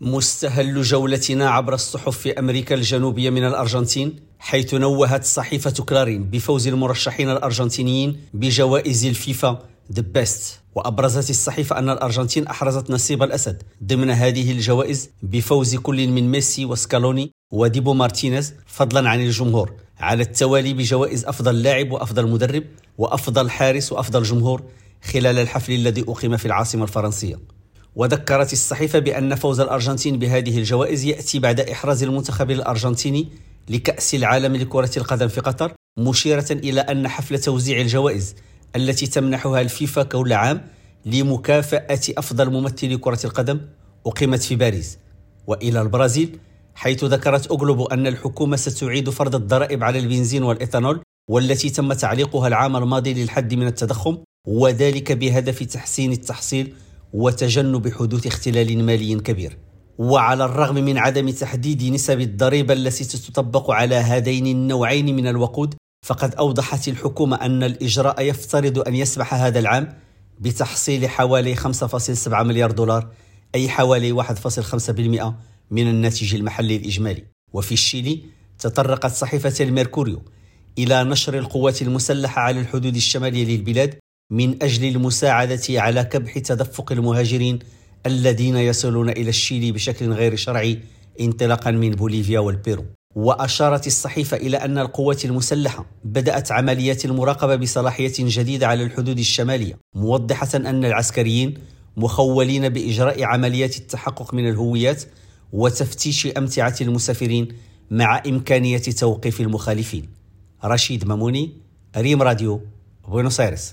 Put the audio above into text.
مستهل جولتنا عبر الصحف في أمريكا الجنوبية من الأرجنتين حيث نوهت صحيفة كلارين بفوز المرشحين الأرجنتينيين بجوائز الفيفا The Best وأبرزت الصحيفة أن الأرجنتين أحرزت نصيب الأسد ضمن هذه الجوائز بفوز كل من ميسي وسكالوني وديبو مارتينيز فضلا عن الجمهور على التوالي بجوائز أفضل لاعب وأفضل مدرب وأفضل حارس وأفضل جمهور خلال الحفل الذي أقيم في العاصمة الفرنسية. وذكرت الصحيفة بأن فوز الأرجنتين بهذه الجوائز يأتي بعد إحراز المنتخب الأرجنتيني لكأس العالم لكرة القدم في قطر مشيرة إلى أن حفل توزيع الجوائز التي تمنحها الفيفا كل عام لمكافأة أفضل ممثل كرة القدم أقيمت في باريس. وإلى البرازيل حيث ذكرت أغلب أن الحكومة ستعيد فرض الضرائب على البنزين والإيثانول والتي تم تعليقها العام الماضي للحد من التضخم وذلك بهدف تحسين التحصيل وتجنب حدوث اختلال مالي كبير. وعلى الرغم من عدم تحديد نسب الضريبة التي ستطبق على هذين النوعين من الوقود فقد أوضحت الحكومة أن الإجراء يفترض أن يسمح هذا العام بتحصيل حوالي 5.7 مليار دولار أي حوالي 1.5% من الناتج المحلي الإجمالي. وفي الشيلي تطرقت صحيفة الميركوريو إلى نشر القوات المسلحة على الحدود الشمالية للبلاد من أجل المساعدة على كبح تدفق المهاجرين الذين يصلون إلى الشيلي بشكل غير شرعي انطلاقا من بوليفيا والبيرو. وأشارت الصحيفة إلى أن القوات المسلحة بدأت عمليات المراقبة بصلاحية جديدة على الحدود الشمالية موضحة أن العسكريين مخولين بإجراء عمليات التحقق من الهويات وتفتيش أمتعة المسافرين مع إمكانية توقيف المخالفين. رشيد ماموني ريم راديو بوينوس آيرس